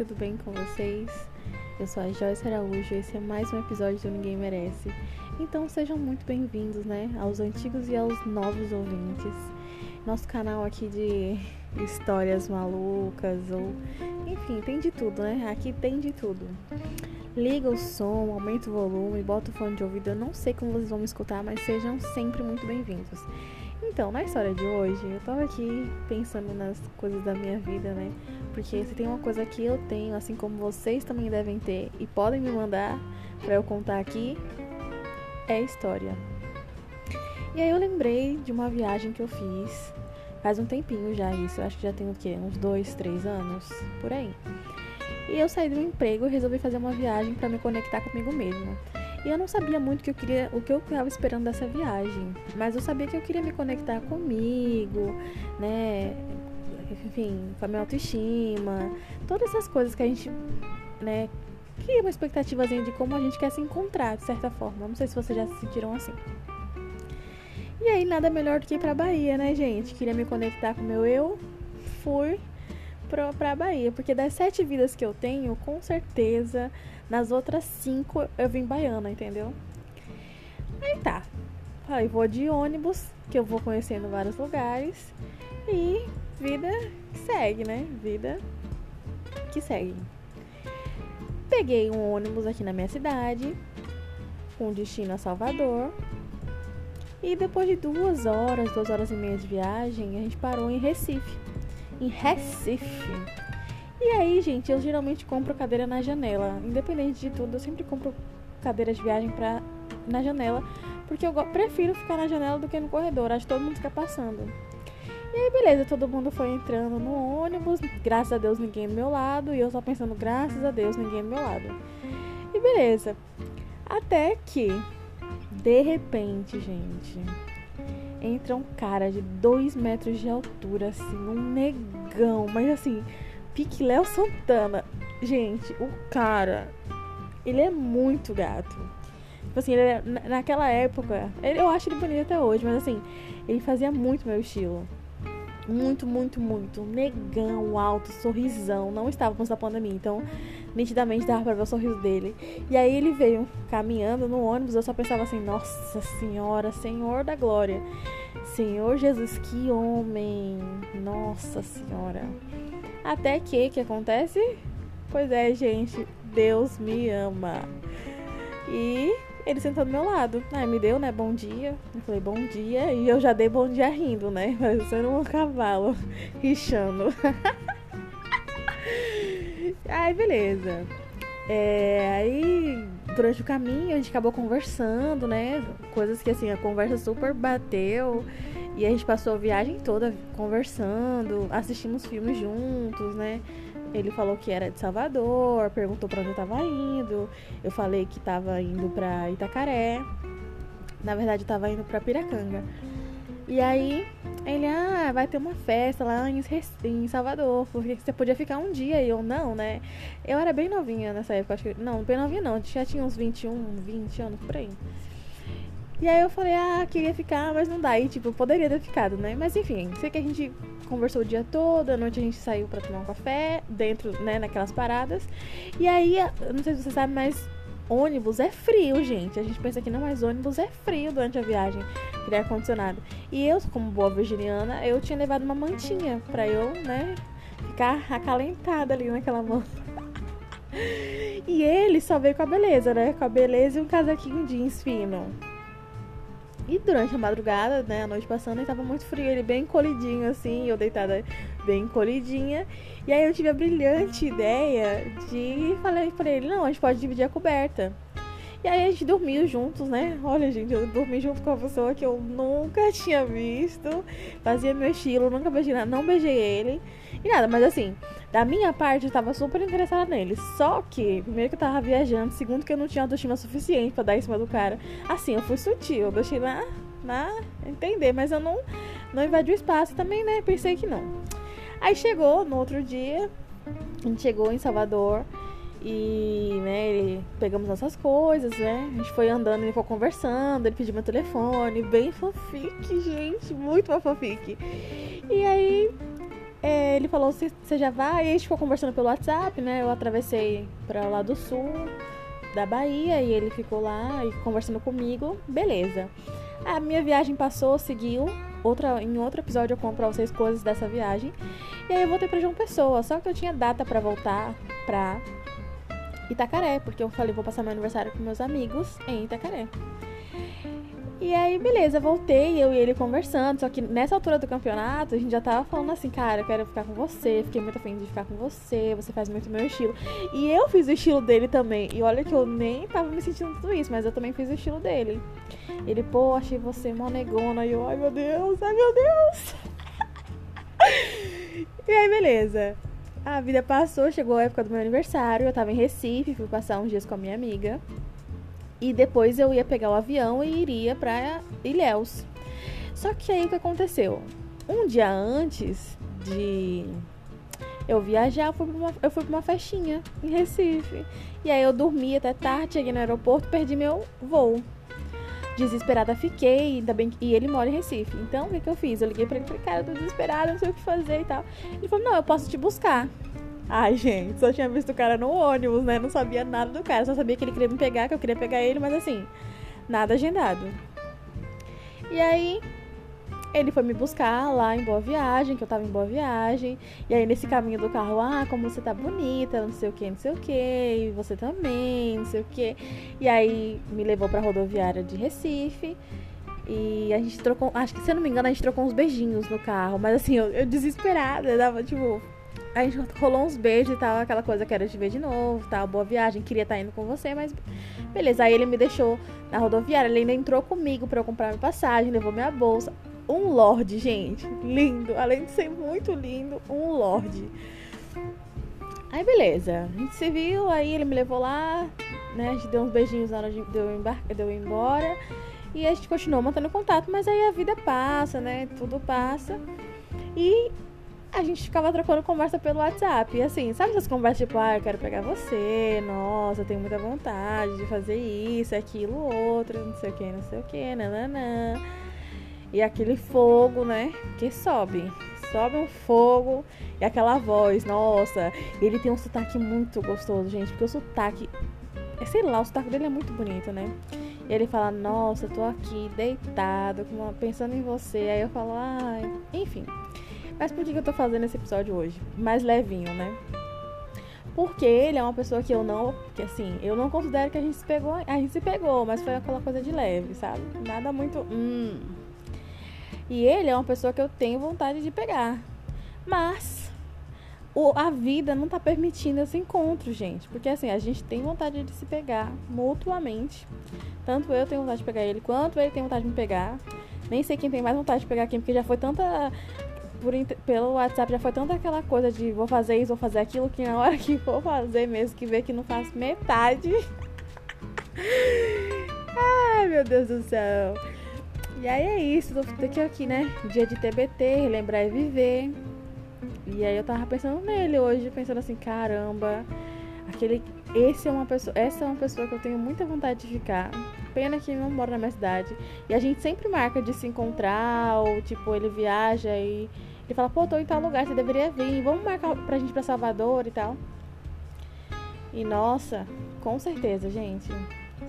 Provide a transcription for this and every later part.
tudo bem com vocês? Eu sou a Joyce Araújo e esse é mais um episódio do Ninguém Merece. Então sejam muito bem-vindos, né, aos antigos e aos novos ouvintes. Nosso canal aqui de histórias malucas ou enfim, tem de tudo, né? Aqui tem de tudo. Liga o som, aumenta o volume, bota o fone de ouvido. Eu não sei como vocês vão me escutar, mas sejam sempre muito bem-vindos. Então, na história de hoje, eu tava aqui pensando nas coisas da minha vida, né? Porque se tem uma coisa que eu tenho, assim como vocês também devem ter e podem me mandar para eu contar aqui, é história. E aí eu lembrei de uma viagem que eu fiz faz um tempinho já isso, acho que já tem o quê? Uns dois, três anos, por aí. E eu saí do emprego e resolvi fazer uma viagem para me conectar comigo mesma. E eu não sabia muito o que eu queria, o que eu estava esperando dessa viagem, mas eu sabia que eu queria me conectar comigo, né? Enfim, com a minha autoestima, todas essas coisas que a gente, né, cria uma expectativazinha de como a gente quer se encontrar, de certa forma. Não sei se vocês já se sentiram assim. E aí, nada melhor do que ir pra Bahia, né, gente? Queria me conectar com o meu eu, fui pra, pra Bahia, porque das sete vidas que eu tenho, com certeza nas outras cinco eu vim baiana, entendeu? Aí tá. Falei, vou de ônibus, que eu vou conhecendo vários lugares. E vida que segue, né? Vida que segue. Peguei um ônibus aqui na minha cidade, com destino a Salvador. E depois de duas horas, duas horas e meia de viagem, a gente parou em Recife. Em Recife. E aí, gente, eu geralmente compro cadeira na janela. Independente de tudo, eu sempre compro cadeira de viagem pra, na janela. Porque eu prefiro ficar na janela do que no corredor. Acho que todo mundo fica passando. E aí, beleza, todo mundo foi entrando no ônibus. Graças a Deus, ninguém do meu lado. E eu só pensando, graças a Deus, ninguém do meu lado. E beleza. Até que, de repente, gente, entra um cara de dois metros de altura, assim, um negão, mas assim pique Léo Santana. Gente, o cara, ele é muito gato. Tipo assim, ele é, naquela época, eu acho ele bonito até hoje, mas assim, ele fazia muito meu estilo. Muito, muito, muito. Negão, alto, sorrisão. Não estávamos na pandemia, então nitidamente dava pra ver o sorriso dele. E aí ele veio caminhando no ônibus, eu só pensava assim, nossa senhora, Senhor da glória. Senhor Jesus, que homem. Nossa senhora. Até que, que acontece? Pois é, gente, Deus me ama. E ele sentou do meu lado. Aí me deu, né, bom dia. Eu falei, bom dia. E eu já dei bom dia rindo, né? Parecendo um cavalo, rixando. aí, beleza. É, aí, durante o caminho, a gente acabou conversando, né? Coisas que, assim, a conversa super bateu. E a gente passou a viagem toda conversando, assistimos filmes juntos, né? Ele falou que era de Salvador, perguntou para onde eu tava indo. Eu falei que tava indo para Itacaré. Na verdade, eu tava indo para Piracanga. E aí, ele, ah, vai ter uma festa lá em, em Salvador, porque você podia ficar um dia. E eu, não, né? Eu era bem novinha nessa época, acho que. Não, bem novinha não, já tinha uns 21, 20 anos por aí. E aí eu falei, ah, queria ficar, mas não dá. E tipo, poderia ter ficado, né? Mas enfim, sei que a gente conversou o dia todo, à noite a gente saiu para tomar um café, dentro, né, naquelas paradas. E aí, não sei se você sabe, mas ônibus é frio, gente. A gente pensa que não, mas ônibus é frio durante a viagem, que é ar-condicionado. E eu, como boa virginiana, eu tinha levado uma mantinha pra eu, né, ficar acalentada ali naquela mão. e ele só veio com a beleza, né? Com a beleza e um casaquinho jeans fino. E durante a madrugada, né, a noite passando, ele tava muito frio, ele bem encolhidinho assim, eu deitada bem encolhidinha. E aí eu tive a brilhante ideia de falei para ele, não, a gente pode dividir a coberta. E aí a gente dormiu juntos, né? Olha, gente, eu dormi junto com uma pessoa que eu nunca tinha visto. Fazia meu estilo, nunca beijei nada, não beijei ele. E nada, mas assim, da minha parte, eu tava super interessada nele. Só que, primeiro que eu tava viajando, segundo que eu não tinha autoestima suficiente para dar em cima do cara. Assim, eu fui sutil, eu deixei na, na entender, mas eu não, não invadi o espaço também, né? Pensei que não. Aí chegou no outro dia, a gente chegou em Salvador e, né, ele, pegamos nossas coisas, né? A gente foi andando, ele foi conversando, ele pediu meu telefone, bem fofique, gente, muito uma fofique. E aí é, ele falou, você já vai? E a gente ficou conversando pelo WhatsApp, né? Eu atravessei para lá do sul da Bahia e ele ficou lá e conversando comigo. Beleza. A minha viagem passou, seguiu. Outra, em outro episódio eu conto pra vocês coisas dessa viagem. E aí eu voltei pra João Pessoa. Só que eu tinha data para voltar pra Itacaré, porque eu falei, vou passar meu aniversário com meus amigos em Itacaré. E aí, beleza, voltei, eu e ele conversando. Só que nessa altura do campeonato, a gente já tava falando assim, cara, eu quero ficar com você, fiquei muito afim de ficar com você, você faz muito meu estilo. E eu fiz o estilo dele também. E olha que eu nem tava me sentindo tudo isso, mas eu também fiz o estilo dele. Ele, pô, achei você mó negona. E eu, ai meu Deus, ai meu Deus. e aí, beleza. A vida passou, chegou a época do meu aniversário, eu tava em Recife, fui passar uns dias com a minha amiga. E depois eu ia pegar o avião e iria para Ilhéus. Só que aí o que aconteceu? Um dia antes de eu viajar, eu fui pra uma, uma festinha em Recife. E aí eu dormi até tarde, cheguei no aeroporto, perdi meu voo. Desesperada fiquei, ainda bem e ele mora em Recife. Então, o que, que eu fiz? Eu liguei pra ele e falei, cara, eu tô desesperada, não sei o que fazer e tal. Ele falou, não, eu posso te buscar. Ai, gente, só tinha visto o cara no ônibus, né? Não sabia nada do cara, só sabia que ele queria me pegar, que eu queria pegar ele, mas assim, nada agendado. E aí, ele foi me buscar lá em Boa Viagem, que eu tava em Boa Viagem. E aí, nesse caminho do carro, ah, como você tá bonita, não sei o que, não sei o que, e você também, não sei o que. E aí, me levou pra rodoviária de Recife. E a gente trocou, acho que se eu não me engano, a gente trocou uns beijinhos no carro. Mas assim, eu, eu desesperada, eu dava tipo, a gente rolou uns beijos e tal, aquela coisa que era te ver de novo, tal, boa viagem, queria estar tá indo com você, mas beleza. Aí ele me deixou na rodoviária, ele ainda entrou comigo para eu comprar minha passagem, levou minha bolsa. Um lorde, gente, lindo, além de ser muito lindo, um lorde. Aí beleza, a gente se viu, aí ele me levou lá, né, a gente deu uns beijinhos na hora de eu, embarcar, de eu ir embora. E a gente continuou mantendo contato, mas aí a vida passa, né? Tudo passa. E a gente ficava trocando conversa pelo WhatsApp. E assim, sabe essas conversas tipo, ah, eu quero pegar você, nossa, eu tenho muita vontade de fazer isso, aquilo, outro, não sei o que, não sei o que, nananã. E aquele fogo, né, que sobe. Sobe um fogo e aquela voz, nossa, ele tem um sotaque muito gostoso, gente, porque o sotaque, é, sei lá, o sotaque dele é muito bonito, né? E ele fala, nossa, eu tô aqui deitado, pensando em você. Aí eu falo, ai, enfim. Mas por que eu tô fazendo esse episódio hoje? Mais levinho, né? Porque ele é uma pessoa que eu não. Que assim, eu não considero que a gente se pegou. A gente se pegou, mas foi aquela coisa de leve, sabe? Nada muito. Hum. E ele é uma pessoa que eu tenho vontade de pegar. Mas o, a vida não tá permitindo esse encontro, gente. Porque assim, a gente tem vontade de se pegar mutuamente. Tanto eu tenho vontade de pegar ele, quanto ele tem vontade de me pegar. Nem sei quem tem mais vontade de pegar quem, porque já foi tanta por, pelo WhatsApp já foi tanta aquela coisa de vou fazer isso, vou fazer aquilo, que na hora que for fazer mesmo, que vê que não faço metade. Ai, meu Deus do céu. E aí é isso, tô aqui, aqui, né? Dia de TBT, relembrar e viver. E aí eu tava pensando nele hoje, pensando assim, caramba, aquele. Esse é uma pessoa. Essa é uma pessoa que eu tenho muita vontade de ficar. Pena que não mora na minha cidade. E a gente sempre marca de se encontrar, ou tipo, ele viaja e ele fala, pô, tô em tal lugar, você deveria vir, vamos marcar pra gente pra Salvador e tal. E nossa, com certeza, gente.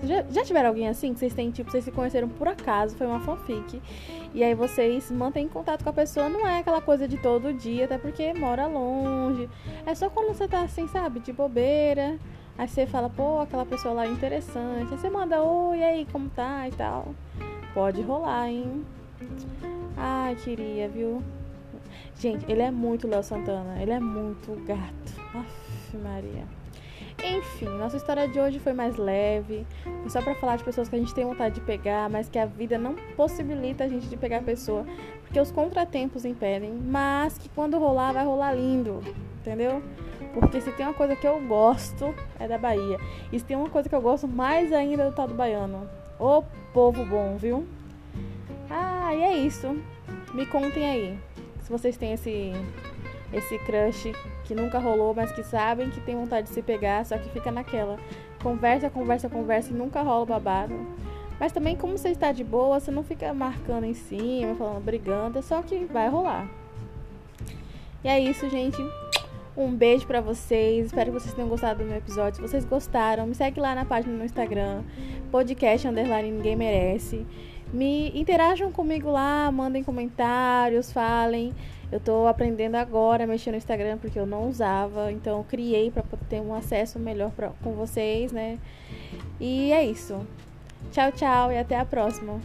Já, já tiveram alguém assim que vocês têm, tipo, vocês se conheceram por acaso, foi uma fanfic. E aí vocês mantêm contato com a pessoa, não é aquela coisa de todo dia, até porque mora longe. É só quando você tá assim, sabe, de bobeira. Aí você fala, pô, aquela pessoa lá é interessante. Aí você manda, oi, e aí, como tá e tal. Pode rolar, hein? Ai, queria, viu? Gente, ele é muito Léo Santana. Ele é muito gato. Aff, Maria. Enfim, nossa história de hoje foi mais leve. Foi só pra falar de pessoas que a gente tem vontade de pegar, mas que a vida não possibilita a gente de pegar a pessoa. Porque os contratempos impedem. Mas que quando rolar, vai rolar lindo. Entendeu? Porque se tem uma coisa que eu gosto, é da Bahia. E se tem uma coisa que eu gosto mais ainda é do tal do baiano. Ô povo bom, viu? Ah, e é isso. Me contem aí se vocês têm esse esse crush que nunca rolou, mas que sabem que tem vontade de se pegar, só que fica naquela conversa, conversa, conversa e nunca rola o babado. Mas também como você está de boa, você não fica marcando em cima, falando brigando, é só que vai rolar. E é isso, gente. Um beijo para vocês. Espero que vocês tenham gostado do meu episódio. Se vocês gostaram, me segue lá na página no Instagram, podcast underline ninguém merece. Me interajam comigo lá, mandem comentários, falem. Eu tô aprendendo agora a mexer no Instagram porque eu não usava, então eu criei para ter um acesso melhor pra, com vocês, né? E é isso. Tchau, tchau e até a próxima.